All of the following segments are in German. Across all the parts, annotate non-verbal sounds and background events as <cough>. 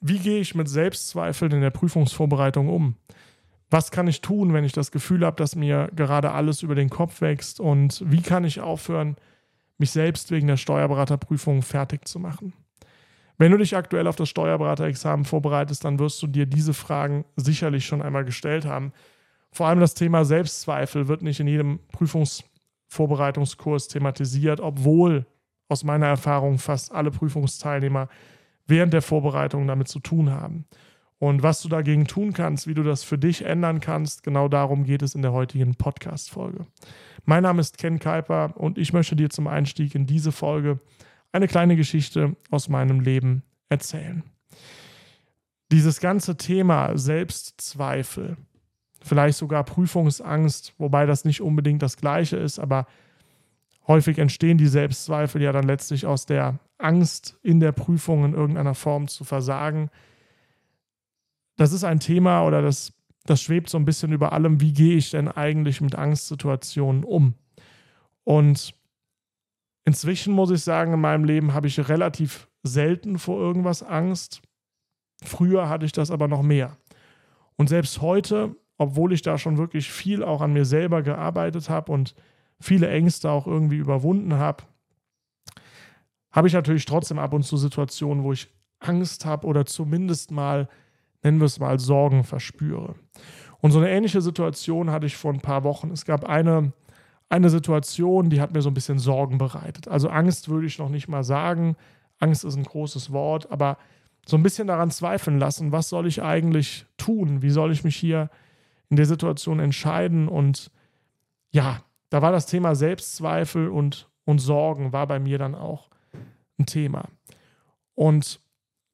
Wie gehe ich mit Selbstzweifeln in der Prüfungsvorbereitung um? Was kann ich tun, wenn ich das Gefühl habe, dass mir gerade alles über den Kopf wächst? Und wie kann ich aufhören, mich selbst wegen der Steuerberaterprüfung fertig zu machen? Wenn du dich aktuell auf das Steuerberaterexamen vorbereitest, dann wirst du dir diese Fragen sicherlich schon einmal gestellt haben. Vor allem das Thema Selbstzweifel wird nicht in jedem Prüfungsvorbereitungskurs thematisiert, obwohl aus meiner Erfahrung fast alle Prüfungsteilnehmer während der Vorbereitung damit zu tun haben. Und was du dagegen tun kannst, wie du das für dich ändern kannst, genau darum geht es in der heutigen Podcast-Folge. Mein Name ist Ken Kuiper und ich möchte dir zum Einstieg in diese Folge eine kleine Geschichte aus meinem Leben erzählen. Dieses ganze Thema Selbstzweifel, vielleicht sogar Prüfungsangst, wobei das nicht unbedingt das gleiche ist, aber häufig entstehen die Selbstzweifel ja dann letztlich aus der Angst in der Prüfung in irgendeiner Form zu versagen. Das ist ein Thema oder das, das schwebt so ein bisschen über allem, wie gehe ich denn eigentlich mit Angstsituationen um? Und Inzwischen muss ich sagen, in meinem Leben habe ich relativ selten vor irgendwas Angst. Früher hatte ich das aber noch mehr. Und selbst heute, obwohl ich da schon wirklich viel auch an mir selber gearbeitet habe und viele Ängste auch irgendwie überwunden habe, habe ich natürlich trotzdem ab und zu Situationen, wo ich Angst habe oder zumindest mal, nennen wir es mal, Sorgen verspüre. Und so eine ähnliche Situation hatte ich vor ein paar Wochen. Es gab eine eine Situation, die hat mir so ein bisschen Sorgen bereitet. Also Angst würde ich noch nicht mal sagen. Angst ist ein großes Wort, aber so ein bisschen daran zweifeln lassen, was soll ich eigentlich tun? Wie soll ich mich hier in der Situation entscheiden? Und ja, da war das Thema Selbstzweifel und, und Sorgen war bei mir dann auch ein Thema. Und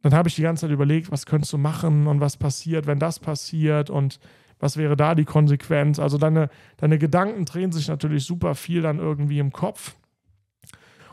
dann habe ich die ganze Zeit überlegt, was könntest du machen und was passiert, wenn das passiert und was wäre da die Konsequenz? Also deine, deine Gedanken drehen sich natürlich super viel dann irgendwie im Kopf.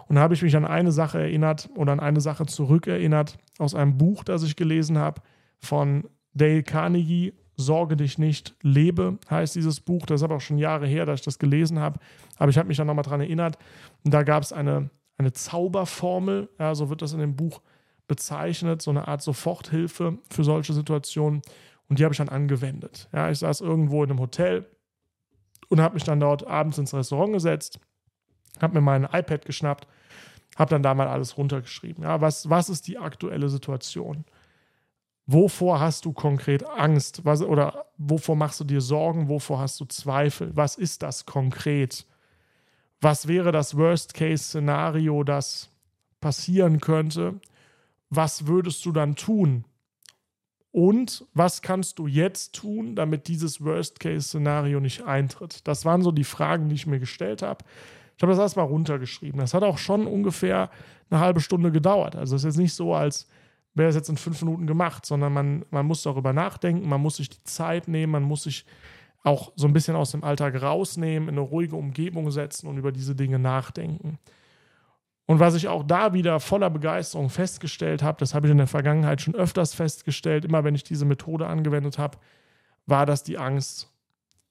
Und da habe ich mich an eine Sache erinnert oder an eine Sache zurückerinnert aus einem Buch, das ich gelesen habe von Dale Carnegie. Sorge dich nicht, lebe heißt dieses Buch. Das ist aber auch schon Jahre her, dass ich das gelesen habe. Aber ich habe mich dann nochmal daran erinnert. Und da gab es eine, eine Zauberformel, ja, so wird das in dem Buch bezeichnet, so eine Art Soforthilfe für solche Situationen. Und die habe ich dann angewendet. Ja, ich saß irgendwo in einem Hotel und habe mich dann dort abends ins Restaurant gesetzt, habe mir mein iPad geschnappt, habe dann da mal alles runtergeschrieben. Ja, was, was ist die aktuelle Situation? Wovor hast du konkret Angst? Was, oder wovor machst du dir Sorgen? Wovor hast du Zweifel? Was ist das konkret? Was wäre das Worst-Case-Szenario, das passieren könnte? Was würdest du dann tun? Und was kannst du jetzt tun, damit dieses Worst-Case-Szenario nicht eintritt? Das waren so die Fragen, die ich mir gestellt habe. Ich habe das erstmal runtergeschrieben. Das hat auch schon ungefähr eine halbe Stunde gedauert. Also es ist jetzt nicht so, als wäre es jetzt in fünf Minuten gemacht, sondern man, man muss darüber nachdenken, man muss sich die Zeit nehmen, man muss sich auch so ein bisschen aus dem Alltag rausnehmen, in eine ruhige Umgebung setzen und über diese Dinge nachdenken. Und was ich auch da wieder voller Begeisterung festgestellt habe, das habe ich in der Vergangenheit schon öfters festgestellt, immer wenn ich diese Methode angewendet habe, war, dass die Angst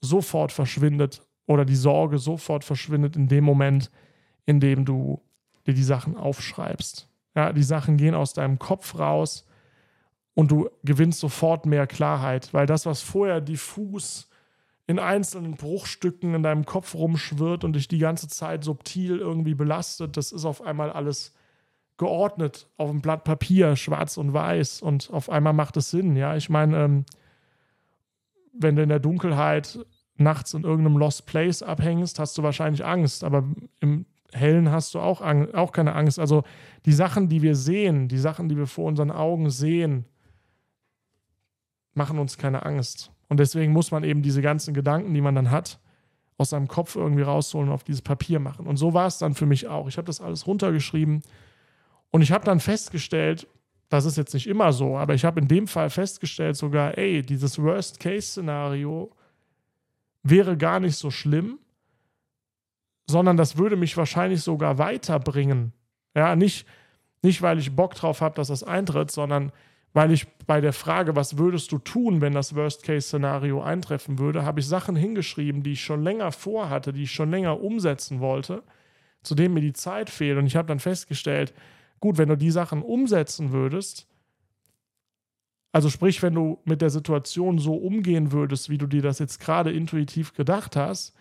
sofort verschwindet oder die Sorge sofort verschwindet in dem Moment, in dem du dir die Sachen aufschreibst. Ja, die Sachen gehen aus deinem Kopf raus und du gewinnst sofort mehr Klarheit, weil das, was vorher diffus in einzelnen Bruchstücken in deinem Kopf rumschwirrt und dich die ganze Zeit subtil irgendwie belastet, das ist auf einmal alles geordnet auf einem Blatt Papier, schwarz und weiß und auf einmal macht es Sinn. Ja, ich meine, ähm, wenn du in der Dunkelheit nachts in irgendeinem Lost Place abhängst, hast du wahrscheinlich Angst, aber im Hellen hast du auch, auch keine Angst. Also die Sachen, die wir sehen, die Sachen, die wir vor unseren Augen sehen, machen uns keine Angst. Und deswegen muss man eben diese ganzen Gedanken, die man dann hat, aus seinem Kopf irgendwie rausholen und auf dieses Papier machen. Und so war es dann für mich auch. Ich habe das alles runtergeschrieben und ich habe dann festgestellt, das ist jetzt nicht immer so, aber ich habe in dem Fall festgestellt sogar, ey, dieses Worst-Case-Szenario wäre gar nicht so schlimm, sondern das würde mich wahrscheinlich sogar weiterbringen. Ja, nicht, nicht weil ich Bock drauf habe, dass das eintritt, sondern weil ich bei der Frage, was würdest du tun, wenn das Worst-Case-Szenario eintreffen würde, habe ich Sachen hingeschrieben, die ich schon länger vorhatte, die ich schon länger umsetzen wollte, zu denen mir die Zeit fehlt. Und ich habe dann festgestellt, gut, wenn du die Sachen umsetzen würdest, Also sprich, wenn du mit der Situation so umgehen würdest, wie du dir das jetzt gerade intuitiv gedacht hast,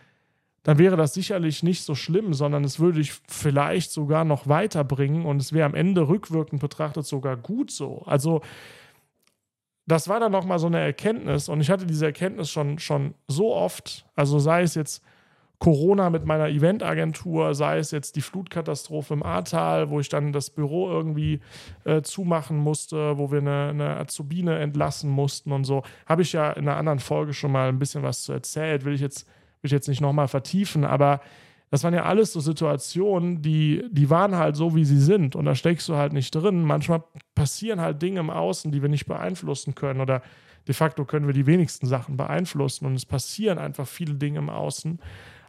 dann wäre das sicherlich nicht so schlimm, sondern es würde dich vielleicht sogar noch weiterbringen und es wäre am Ende rückwirkend betrachtet sogar gut so. Also das war dann nochmal so eine Erkenntnis und ich hatte diese Erkenntnis schon, schon so oft, also sei es jetzt Corona mit meiner Eventagentur, sei es jetzt die Flutkatastrophe im Ahrtal, wo ich dann das Büro irgendwie äh, zumachen musste, wo wir eine, eine Azubine entlassen mussten und so, habe ich ja in einer anderen Folge schon mal ein bisschen was zu erzählt, will ich jetzt will ich jetzt nicht nochmal vertiefen, aber das waren ja alles so Situationen, die, die waren halt so, wie sie sind. Und da steckst du halt nicht drin. Manchmal passieren halt Dinge im Außen, die wir nicht beeinflussen können. Oder de facto können wir die wenigsten Sachen beeinflussen. Und es passieren einfach viele Dinge im Außen.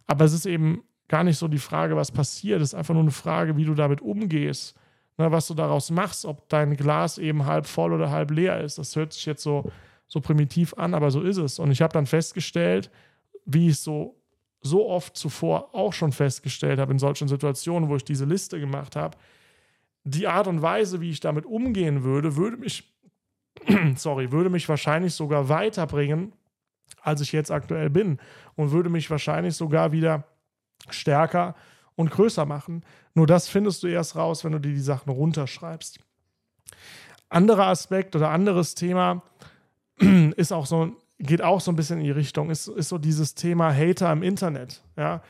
Aber es ist eben gar nicht so die Frage, was passiert. Es ist einfach nur eine Frage, wie du damit umgehst. Ne, was du daraus machst, ob dein Glas eben halb voll oder halb leer ist. Das hört sich jetzt so, so primitiv an, aber so ist es. Und ich habe dann festgestellt, wie ich so so oft zuvor auch schon festgestellt habe in solchen Situationen, wo ich diese Liste gemacht habe, die Art und Weise, wie ich damit umgehen würde, würde mich, <clears throat> sorry, würde mich wahrscheinlich sogar weiterbringen, als ich jetzt aktuell bin und würde mich wahrscheinlich sogar wieder stärker und größer machen. Nur das findest du erst raus, wenn du dir die Sachen runterschreibst. Anderer Aspekt oder anderes Thema <clears throat> ist auch so geht auch so ein bisschen in die Richtung, ist, ist so dieses Thema Hater im Internet. Ja?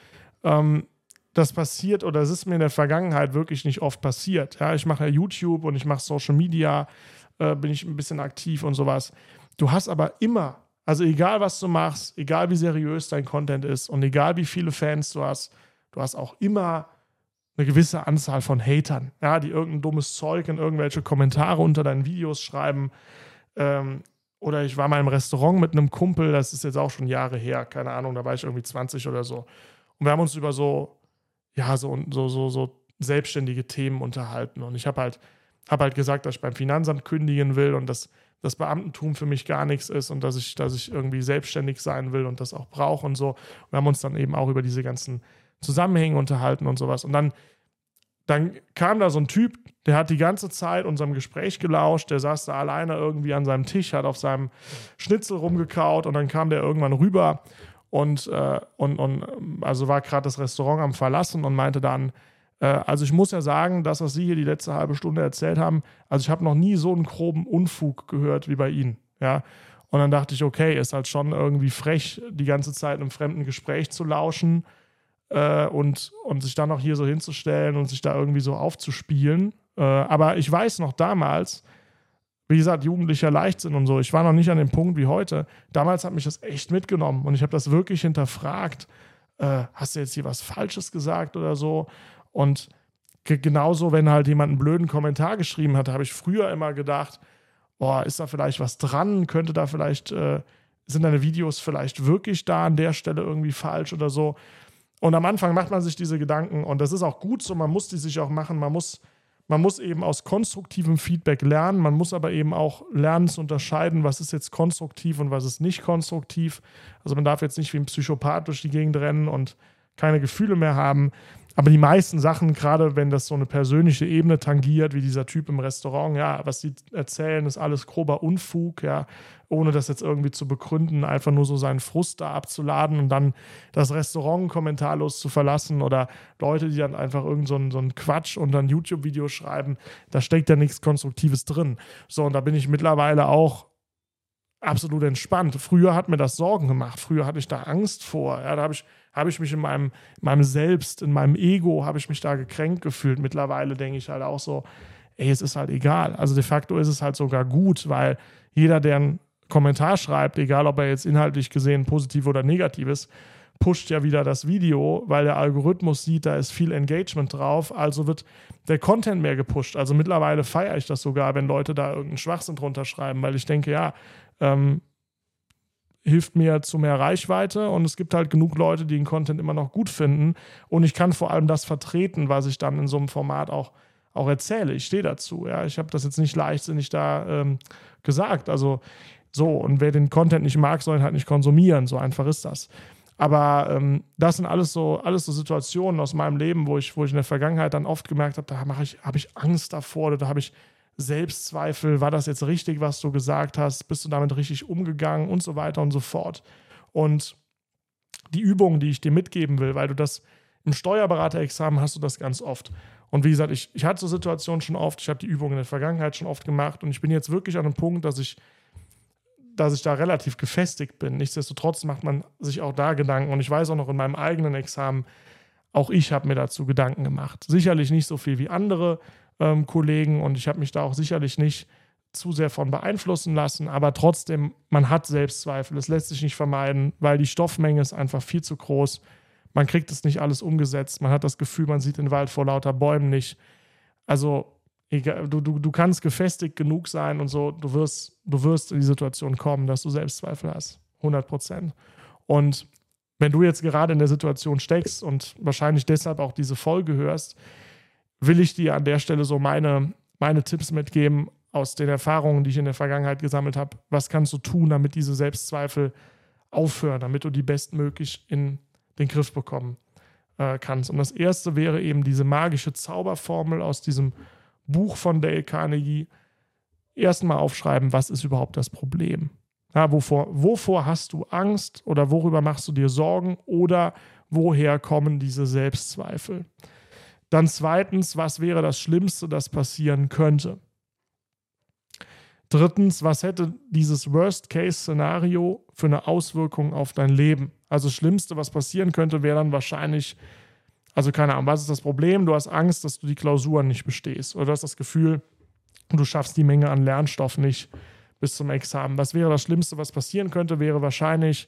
Ähm, das passiert oder es ist mir in der Vergangenheit wirklich nicht oft passiert. Ja? Ich mache ja YouTube und ich mache Social Media, äh, bin ich ein bisschen aktiv und sowas. Du hast aber immer, also egal was du machst, egal wie seriös dein Content ist und egal wie viele Fans du hast, du hast auch immer eine gewisse Anzahl von Hatern, ja, die irgendein dummes Zeug in irgendwelche Kommentare unter deinen Videos schreiben. Ähm, oder ich war mal im Restaurant mit einem Kumpel, das ist jetzt auch schon Jahre her, keine Ahnung, da war ich irgendwie 20 oder so. Und wir haben uns über so, ja, so, so, so, so selbstständige Themen unterhalten. Und ich habe halt, hab halt gesagt, dass ich beim Finanzamt kündigen will und dass das Beamtentum für mich gar nichts ist und dass ich, dass ich irgendwie selbstständig sein will und das auch brauche und so. Wir haben uns dann eben auch über diese ganzen Zusammenhänge unterhalten und sowas. Und dann dann kam da so ein Typ, der hat die ganze Zeit unserem Gespräch gelauscht, der saß da alleine irgendwie an seinem Tisch, hat auf seinem Schnitzel rumgekaut und dann kam der irgendwann rüber und, äh, und, und also war gerade das Restaurant am Verlassen und meinte dann, äh, also ich muss ja sagen, das, was Sie hier die letzte halbe Stunde erzählt haben, also ich habe noch nie so einen groben Unfug gehört wie bei Ihnen, ja. Und dann dachte ich, okay, ist halt schon irgendwie frech, die ganze Zeit einem fremden Gespräch zu lauschen äh, und, und sich dann noch hier so hinzustellen und sich da irgendwie so aufzuspielen. Äh, aber ich weiß noch damals, wie gesagt, jugendlicher Leichtsinn und so, ich war noch nicht an dem Punkt wie heute. Damals hat mich das echt mitgenommen und ich habe das wirklich hinterfragt. Äh, hast du jetzt hier was Falsches gesagt oder so? Und genauso, wenn halt jemand einen blöden Kommentar geschrieben hat, habe ich früher immer gedacht, boah, ist da vielleicht was dran? Könnte da vielleicht, äh, sind deine Videos vielleicht wirklich da an der Stelle irgendwie falsch oder so? Und am Anfang macht man sich diese Gedanken und das ist auch gut so, man muss die sich auch machen, man muss, man muss eben aus konstruktivem Feedback lernen, man muss aber eben auch lernen zu unterscheiden, was ist jetzt konstruktiv und was ist nicht konstruktiv. Also man darf jetzt nicht wie ein Psychopath durch die Gegend rennen und keine Gefühle mehr haben. Aber die meisten Sachen, gerade wenn das so eine persönliche Ebene tangiert, wie dieser Typ im Restaurant, ja, was sie erzählen, ist alles grober Unfug, ja, ohne das jetzt irgendwie zu begründen, einfach nur so seinen Frust da abzuladen und dann das Restaurant kommentarlos zu verlassen oder Leute, die dann einfach irgend so einen, so einen Quatsch und dann YouTube-Video schreiben, da steckt ja nichts Konstruktives drin. So, und da bin ich mittlerweile auch absolut entspannt. Früher hat mir das Sorgen gemacht, früher hatte ich da Angst vor, ja, da habe ich habe ich mich in meinem, in meinem Selbst, in meinem Ego, habe ich mich da gekränkt gefühlt. Mittlerweile denke ich halt auch so, ey, es ist halt egal. Also de facto ist es halt sogar gut, weil jeder, der einen Kommentar schreibt, egal ob er jetzt inhaltlich gesehen positiv oder negativ ist, pusht ja wieder das Video, weil der Algorithmus sieht, da ist viel Engagement drauf, also wird der Content mehr gepusht. Also mittlerweile feiere ich das sogar, wenn Leute da irgendeinen Schwachsinn drunter schreiben, weil ich denke, ja, ähm, hilft mir zu mehr Reichweite und es gibt halt genug Leute, die den Content immer noch gut finden und ich kann vor allem das vertreten, was ich dann in so einem Format auch, auch erzähle. Ich stehe dazu. Ja. Ich habe das jetzt nicht leichtsinnig da ähm, gesagt. Also so, und wer den Content nicht mag, soll ihn halt nicht konsumieren. So einfach ist das. Aber ähm, das sind alles so, alles so Situationen aus meinem Leben, wo ich, wo ich in der Vergangenheit dann oft gemerkt habe, da ich, habe ich Angst davor oder da habe ich Selbstzweifel, war das jetzt richtig, was du gesagt hast, bist du damit richtig umgegangen und so weiter und so fort. Und die Übungen, die ich dir mitgeben will, weil du das im Steuerberaterexamen hast du das ganz oft. Und wie gesagt, ich, ich hatte so Situationen schon oft, ich habe die Übungen in der Vergangenheit schon oft gemacht und ich bin jetzt wirklich an einem Punkt, dass ich, dass ich da relativ gefestigt bin. Nichtsdestotrotz macht man sich auch da Gedanken und ich weiß auch noch in meinem eigenen Examen, auch ich habe mir dazu Gedanken gemacht. Sicherlich nicht so viel wie andere ähm, Kollegen und ich habe mich da auch sicherlich nicht zu sehr von beeinflussen lassen, aber trotzdem, man hat Selbstzweifel. Es lässt sich nicht vermeiden, weil die Stoffmenge ist einfach viel zu groß. Man kriegt es nicht alles umgesetzt. Man hat das Gefühl, man sieht den Wald vor lauter Bäumen nicht. Also, egal, du, du, du kannst gefestigt genug sein und so, du wirst, du wirst in die Situation kommen, dass du Selbstzweifel hast. 100 Prozent. Und wenn du jetzt gerade in der Situation steckst und wahrscheinlich deshalb auch diese Folge hörst, will ich dir an der Stelle so meine, meine Tipps mitgeben aus den Erfahrungen, die ich in der Vergangenheit gesammelt habe. Was kannst du tun, damit diese Selbstzweifel aufhören, damit du die bestmöglich in den Griff bekommen äh, kannst? Und das erste wäre eben diese magische Zauberformel aus diesem Buch von Dale Carnegie. Erstmal aufschreiben, was ist überhaupt das Problem? Ja, wovor, wovor hast du Angst oder worüber machst du dir Sorgen oder woher kommen diese Selbstzweifel? Dann zweitens, was wäre das Schlimmste, das passieren könnte? Drittens, was hätte dieses Worst-Case-Szenario für eine Auswirkung auf dein Leben? Also das Schlimmste, was passieren könnte, wäre dann wahrscheinlich, also keine Ahnung, was ist das Problem? Du hast Angst, dass du die Klausuren nicht bestehst oder du hast das Gefühl, du schaffst die Menge an Lernstoff nicht bis zum Examen. Was wäre das Schlimmste, was passieren könnte, wäre wahrscheinlich,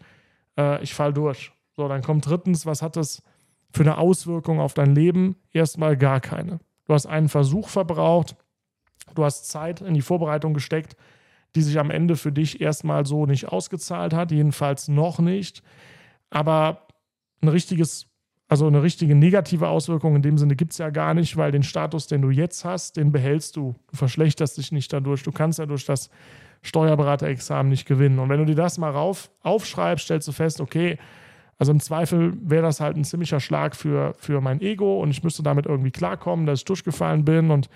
äh, ich fall durch. So, dann kommt drittens, was hat das für eine Auswirkung auf dein Leben? Erstmal gar keine. Du hast einen Versuch verbraucht, du hast Zeit in die Vorbereitung gesteckt, die sich am Ende für dich erstmal so nicht ausgezahlt hat, jedenfalls noch nicht. Aber ein richtiges, also eine richtige negative Auswirkung in dem Sinne gibt es ja gar nicht, weil den Status, den du jetzt hast, den behältst du. Du verschlechterst dich nicht dadurch. Du kannst ja durch das Steuerberaterexamen nicht gewinnen. Und wenn du dir das mal rauf, aufschreibst, stellst du fest, okay, also im Zweifel wäre das halt ein ziemlicher Schlag für, für mein Ego und ich müsste damit irgendwie klarkommen, dass ich durchgefallen bin und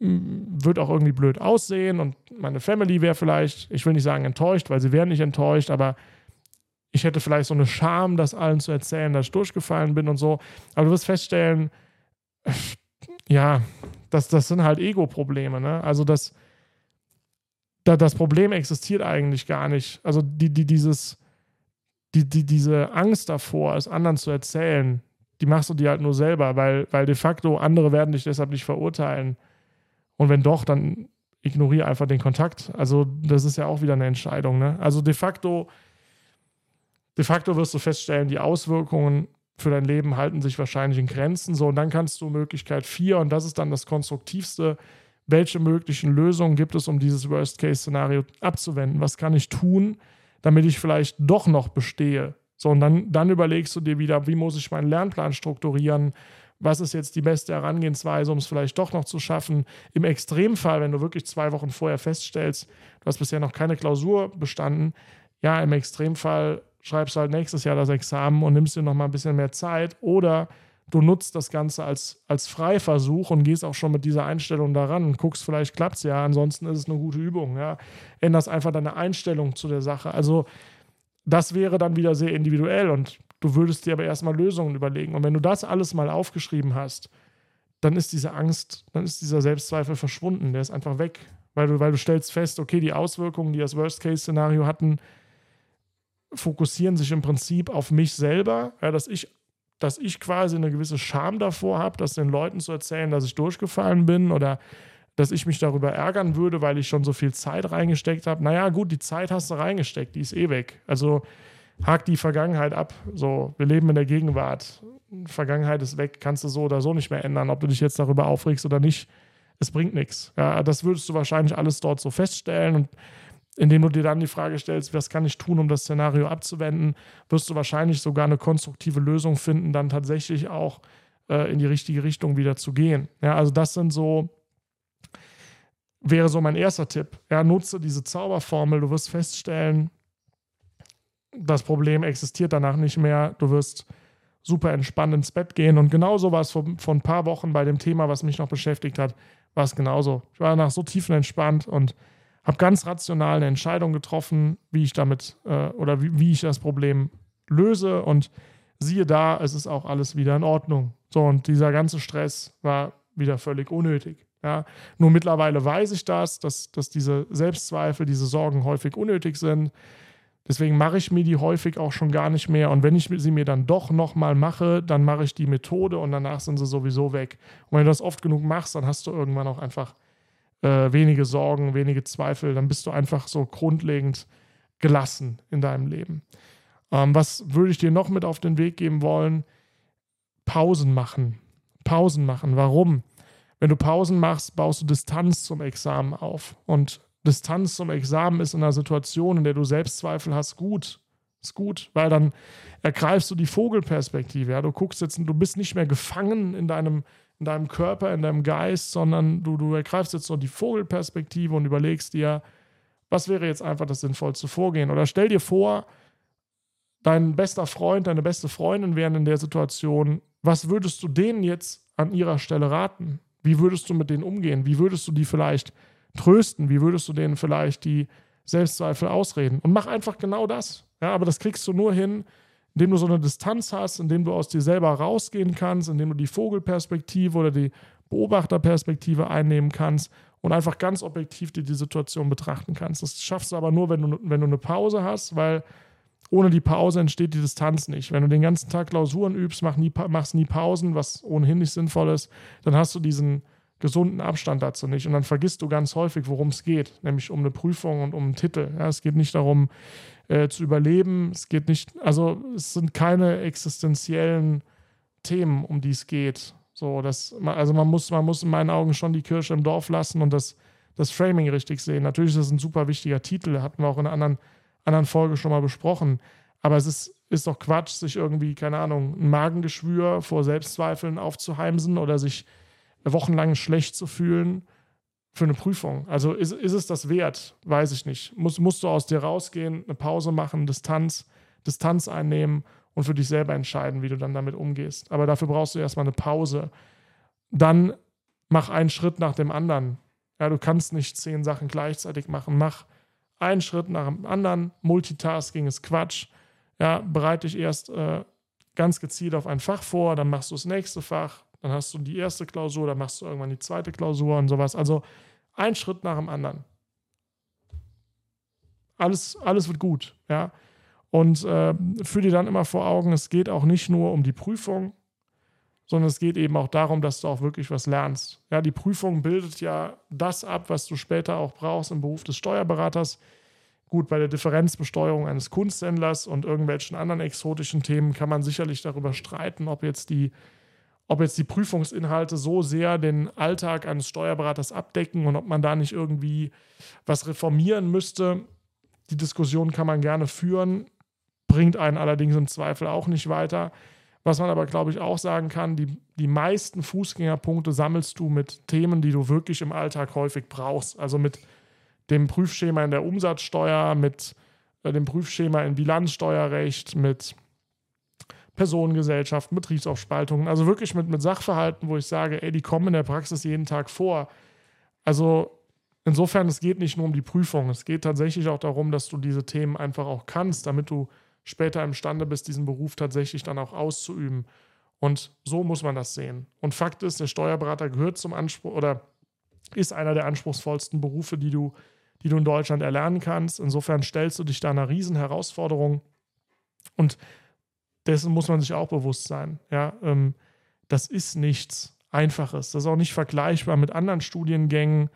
mm, wird auch irgendwie blöd aussehen und meine Family wäre vielleicht, ich will nicht sagen enttäuscht, weil sie wären nicht enttäuscht, aber ich hätte vielleicht so eine Scham, das allen zu erzählen, dass ich durchgefallen bin und so. Aber du wirst feststellen, ja, das, das sind halt Ego-Probleme. Ne? Also das, da, das Problem existiert eigentlich gar nicht. Also die, die, dieses, die, die, diese Angst davor, es anderen zu erzählen, die machst du dir halt nur selber, weil, weil de facto andere werden dich deshalb nicht verurteilen. Und wenn doch, dann ignoriere einfach den Kontakt. Also das ist ja auch wieder eine Entscheidung. Ne? Also de facto, de facto wirst du feststellen, die Auswirkungen für dein Leben halten sich wahrscheinlich in Grenzen. So, und dann kannst du Möglichkeit 4, und das ist dann das Konstruktivste, welche möglichen Lösungen gibt es, um dieses Worst-Case-Szenario abzuwenden? Was kann ich tun, damit ich vielleicht doch noch bestehe? So, und dann, dann überlegst du dir wieder, wie muss ich meinen Lernplan strukturieren? Was ist jetzt die beste Herangehensweise, um es vielleicht doch noch zu schaffen? Im Extremfall, wenn du wirklich zwei Wochen vorher feststellst, du hast bisher noch keine Klausur bestanden, ja, im Extremfall schreibst du halt nächstes Jahr das Examen und nimmst dir noch mal ein bisschen mehr Zeit oder du nutzt das Ganze als, als Freiversuch und gehst auch schon mit dieser Einstellung daran guckst, vielleicht klappt es ja, ansonsten ist es eine gute Übung. Ja. Änderst einfach deine Einstellung zu der Sache. Also das wäre dann wieder sehr individuell und du würdest dir aber erstmal Lösungen überlegen. Und wenn du das alles mal aufgeschrieben hast, dann ist diese Angst, dann ist dieser Selbstzweifel verschwunden, der ist einfach weg. Weil du, weil du stellst fest, okay, die Auswirkungen, die das Worst-Case-Szenario hatten, fokussieren sich im Prinzip auf mich selber, ja, dass ich dass ich quasi eine gewisse Scham davor habe, das den Leuten zu erzählen, dass ich durchgefallen bin oder dass ich mich darüber ärgern würde, weil ich schon so viel Zeit reingesteckt habe. Naja, gut, die Zeit hast du reingesteckt, die ist eh weg. Also hakt die Vergangenheit ab. So, wir leben in der Gegenwart. Vergangenheit ist weg, kannst du so oder so nicht mehr ändern, ob du dich jetzt darüber aufregst oder nicht. Es bringt nichts. Ja, das würdest du wahrscheinlich alles dort so feststellen und indem du dir dann die Frage stellst, was kann ich tun, um das Szenario abzuwenden, wirst du wahrscheinlich sogar eine konstruktive Lösung finden, dann tatsächlich auch äh, in die richtige Richtung wieder zu gehen. Ja, also das sind so, wäre so mein erster Tipp. Ja, nutze diese Zauberformel, du wirst feststellen, das Problem existiert danach nicht mehr, du wirst super entspannt ins Bett gehen und genauso war es vor, vor ein paar Wochen bei dem Thema, was mich noch beschäftigt hat, war es genauso. Ich war danach so tiefenentspannt und habe ganz rational eine Entscheidung getroffen, wie ich damit äh, oder wie, wie ich das Problem löse und siehe da, es ist auch alles wieder in Ordnung. So, und dieser ganze Stress war wieder völlig unnötig. Ja, nur mittlerweile weiß ich das, dass, dass diese Selbstzweifel, diese Sorgen häufig unnötig sind. Deswegen mache ich mir die häufig auch schon gar nicht mehr. Und wenn ich sie mir dann doch nochmal mache, dann mache ich die Methode und danach sind sie sowieso weg. Und wenn du das oft genug machst, dann hast du irgendwann auch einfach äh, wenige Sorgen, wenige Zweifel. Dann bist du einfach so grundlegend gelassen in deinem Leben. Ähm, was würde ich dir noch mit auf den Weg geben wollen? Pausen machen. Pausen machen. Warum? Wenn du Pausen machst, baust du Distanz zum Examen auf. Und Distanz zum Examen ist in einer Situation, in der du Selbstzweifel hast, gut. Ist gut, weil dann ergreifst du die Vogelperspektive. Ja? Du guckst jetzt, du bist nicht mehr gefangen in deinem, in deinem Körper, in deinem Geist, sondern du, du ergreifst jetzt so die Vogelperspektive und überlegst dir, was wäre jetzt einfach das sinnvollste Vorgehen? Oder stell dir vor, dein bester Freund, deine beste Freundin wären in der Situation, was würdest du denen jetzt an ihrer Stelle raten? Wie würdest du mit denen umgehen? Wie würdest du die vielleicht trösten? Wie würdest du denen vielleicht die Selbstzweifel ausreden? Und mach einfach genau das. Ja, aber das kriegst du nur hin, indem du so eine Distanz hast, indem du aus dir selber rausgehen kannst, indem du die Vogelperspektive oder die Beobachterperspektive einnehmen kannst und einfach ganz objektiv dir die Situation betrachten kannst. Das schaffst du aber nur, wenn du, wenn du eine Pause hast, weil ohne die Pause entsteht die Distanz nicht. Wenn du den ganzen Tag Klausuren übst, mach nie, machst nie Pausen, was ohnehin nicht sinnvoll ist, dann hast du diesen gesunden Abstand dazu nicht. Und dann vergisst du ganz häufig, worum es geht, nämlich um eine Prüfung und um einen Titel. Ja, es geht nicht darum, äh, zu überleben. Es geht nicht, also es sind keine existenziellen Themen, um die es geht. So, das, also man muss, man muss in meinen Augen schon die Kirche im Dorf lassen und das, das Framing richtig sehen. Natürlich ist das ein super wichtiger Titel, hatten wir auch in einer anderen anderen Folge schon mal besprochen. Aber es ist, ist doch Quatsch, sich irgendwie, keine Ahnung, ein Magengeschwür vor Selbstzweifeln aufzuheimsen oder sich wochenlang schlecht zu fühlen für eine Prüfung. Also ist, ist es das wert? Weiß ich nicht. Muss, musst du aus dir rausgehen, eine Pause machen, Distanz, Distanz einnehmen und für dich selber entscheiden, wie du dann damit umgehst. Aber dafür brauchst du erstmal eine Pause. Dann mach einen Schritt nach dem anderen. Ja, du kannst nicht zehn Sachen gleichzeitig machen. Mach einen Schritt nach dem anderen. Multitasking ist Quatsch. Ja, bereite dich erst äh, ganz gezielt auf ein Fach vor, dann machst du das nächste Fach, dann hast du die erste Klausur, dann machst du irgendwann die zweite Klausur und sowas. Also ein Schritt nach dem anderen. Alles, alles wird gut, ja. Und äh, führ dir dann immer vor Augen, es geht auch nicht nur um die Prüfung, sondern es geht eben auch darum, dass du auch wirklich was lernst. Ja, die Prüfung bildet ja das ab, was du später auch brauchst im Beruf des Steuerberaters. Gut, bei der Differenzbesteuerung eines Kunsthändlers und irgendwelchen anderen exotischen Themen kann man sicherlich darüber streiten, ob jetzt die, ob jetzt die Prüfungsinhalte so sehr den Alltag eines Steuerberaters abdecken und ob man da nicht irgendwie was reformieren müsste. Die Diskussion kann man gerne führen, bringt einen allerdings im Zweifel auch nicht weiter. Was man aber, glaube ich, auch sagen kann, die, die meisten Fußgängerpunkte sammelst du mit Themen, die du wirklich im Alltag häufig brauchst. Also mit dem Prüfschema in der Umsatzsteuer, mit äh, dem Prüfschema in Bilanzsteuerrecht, mit Personengesellschaften, Betriebsaufspaltungen. Also wirklich mit, mit Sachverhalten, wo ich sage, ey, die kommen in der Praxis jeden Tag vor. Also insofern, es geht nicht nur um die Prüfung, es geht tatsächlich auch darum, dass du diese Themen einfach auch kannst, damit du später imstande bist, diesen Beruf tatsächlich dann auch auszuüben. Und so muss man das sehen. Und Fakt ist, der Steuerberater gehört zum Anspruch oder ist einer der anspruchsvollsten Berufe, die du, die du in Deutschland erlernen kannst. Insofern stellst du dich da einer riesen Herausforderung. Und dessen muss man sich auch bewusst sein. Ja, ähm, das ist nichts Einfaches. Das ist auch nicht vergleichbar mit anderen Studiengängen,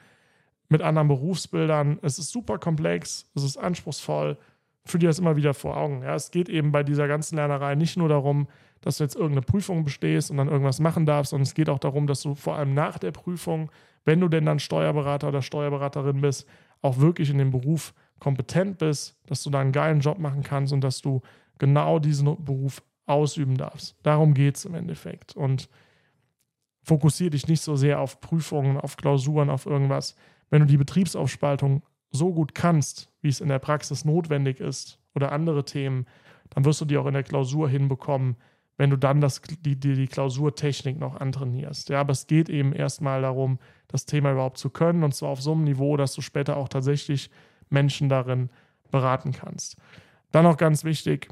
mit anderen Berufsbildern. Es ist super komplex, es ist anspruchsvoll führe dir das immer wieder vor Augen. Ja, es geht eben bei dieser ganzen Lernerei nicht nur darum, dass du jetzt irgendeine Prüfung bestehst und dann irgendwas machen darfst, sondern es geht auch darum, dass du vor allem nach der Prüfung, wenn du denn dann Steuerberater oder Steuerberaterin bist, auch wirklich in dem Beruf kompetent bist, dass du da einen geilen Job machen kannst und dass du genau diesen Beruf ausüben darfst. Darum geht es im Endeffekt. Und fokussiere dich nicht so sehr auf Prüfungen, auf Klausuren, auf irgendwas. Wenn du die Betriebsaufspaltung so gut kannst, wie es in der Praxis notwendig ist oder andere Themen, dann wirst du die auch in der Klausur hinbekommen, wenn du dann das, die, die, die Klausurtechnik noch antrainierst. Ja, aber es geht eben erstmal darum, das Thema überhaupt zu können und zwar auf so einem Niveau, dass du später auch tatsächlich Menschen darin beraten kannst. Dann noch ganz wichtig,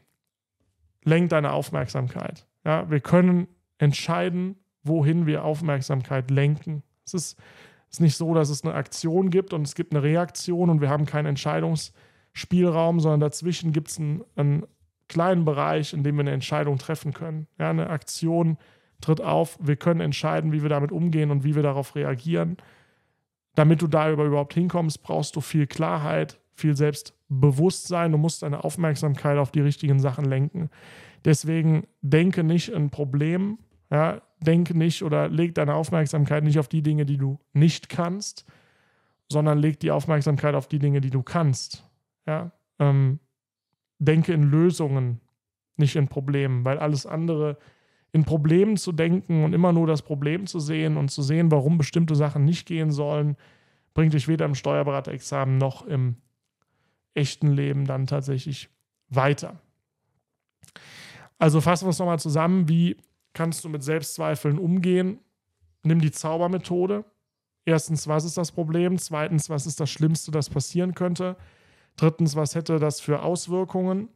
lenk deine Aufmerksamkeit. Ja, wir können entscheiden, wohin wir Aufmerksamkeit lenken. Es ist, ist nicht so, dass es eine Aktion gibt und es gibt eine Reaktion und wir haben keinen Entscheidungsspielraum, sondern dazwischen gibt es einen, einen kleinen Bereich, in dem wir eine Entscheidung treffen können. Ja, eine Aktion tritt auf, wir können entscheiden, wie wir damit umgehen und wie wir darauf reagieren. Damit du da überhaupt hinkommst, brauchst du viel Klarheit, viel Selbstbewusstsein. Du musst deine Aufmerksamkeit auf die richtigen Sachen lenken. Deswegen denke nicht ein Problem, ja, denke nicht oder leg deine Aufmerksamkeit nicht auf die Dinge, die du nicht kannst, sondern leg die Aufmerksamkeit auf die Dinge, die du kannst. Ja, ähm, denke in Lösungen, nicht in Problemen, weil alles andere in Problemen zu denken und immer nur das Problem zu sehen und zu sehen, warum bestimmte Sachen nicht gehen sollen, bringt dich weder im Steuerberaterexamen noch im echten Leben dann tatsächlich weiter. Also fassen wir es nochmal zusammen. Wie kannst du mit Selbstzweifeln umgehen? Nimm die Zaubermethode. Erstens, was ist das Problem? Zweitens, was ist das Schlimmste, das passieren könnte? Drittens, was hätte das für Auswirkungen?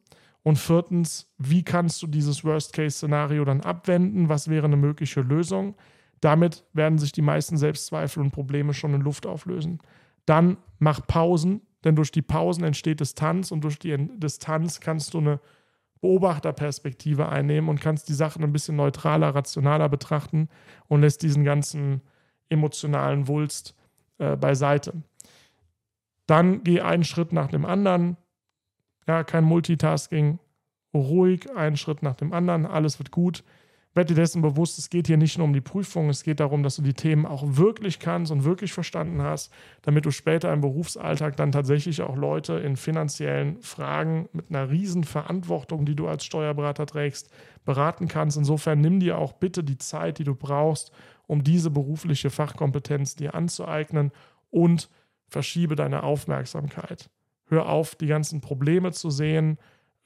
Und viertens, wie kannst du dieses Worst-Case-Szenario dann abwenden? Was wäre eine mögliche Lösung? Damit werden sich die meisten Selbstzweifel und Probleme schon in Luft auflösen. Dann mach Pausen, denn durch die Pausen entsteht Distanz und durch die Distanz kannst du eine Beobachterperspektive einnehmen und kannst die Sachen ein bisschen neutraler, rationaler betrachten und lässt diesen ganzen emotionalen Wulst äh, beiseite. Dann geh einen Schritt nach dem anderen. Ja, kein Multitasking. Ruhig, einen Schritt nach dem anderen. Alles wird gut. Werd dir dessen bewusst, es geht hier nicht nur um die Prüfung, es geht darum, dass du die Themen auch wirklich kannst und wirklich verstanden hast, damit du später im Berufsalltag dann tatsächlich auch Leute in finanziellen Fragen mit einer riesen Verantwortung, die du als Steuerberater trägst, beraten kannst. Insofern nimm dir auch bitte die Zeit, die du brauchst, um diese berufliche Fachkompetenz dir anzueignen und verschiebe deine Aufmerksamkeit. Hör auf, die ganzen Probleme zu sehen,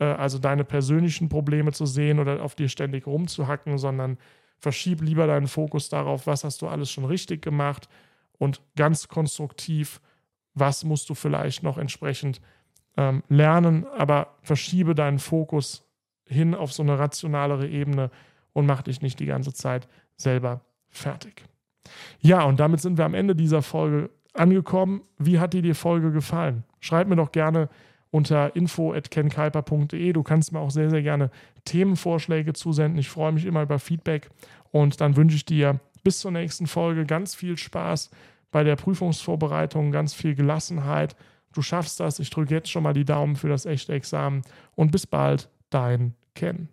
also deine persönlichen Probleme zu sehen oder auf dir ständig rumzuhacken, sondern verschieb lieber deinen Fokus darauf, was hast du alles schon richtig gemacht und ganz konstruktiv, was musst du vielleicht noch entsprechend ähm, lernen, aber verschiebe deinen Fokus hin auf so eine rationalere Ebene und mach dich nicht die ganze Zeit selber fertig. Ja, und damit sind wir am Ende dieser Folge angekommen. Wie hat dir die Folge gefallen? Schreib mir doch gerne unter info.kenkalper.de. Du kannst mir auch sehr, sehr gerne Themenvorschläge zusenden. Ich freue mich immer über Feedback und dann wünsche ich dir bis zur nächsten Folge ganz viel Spaß bei der Prüfungsvorbereitung, ganz viel Gelassenheit. Du schaffst das. Ich drücke jetzt schon mal die Daumen für das echte Examen und bis bald, dein Ken.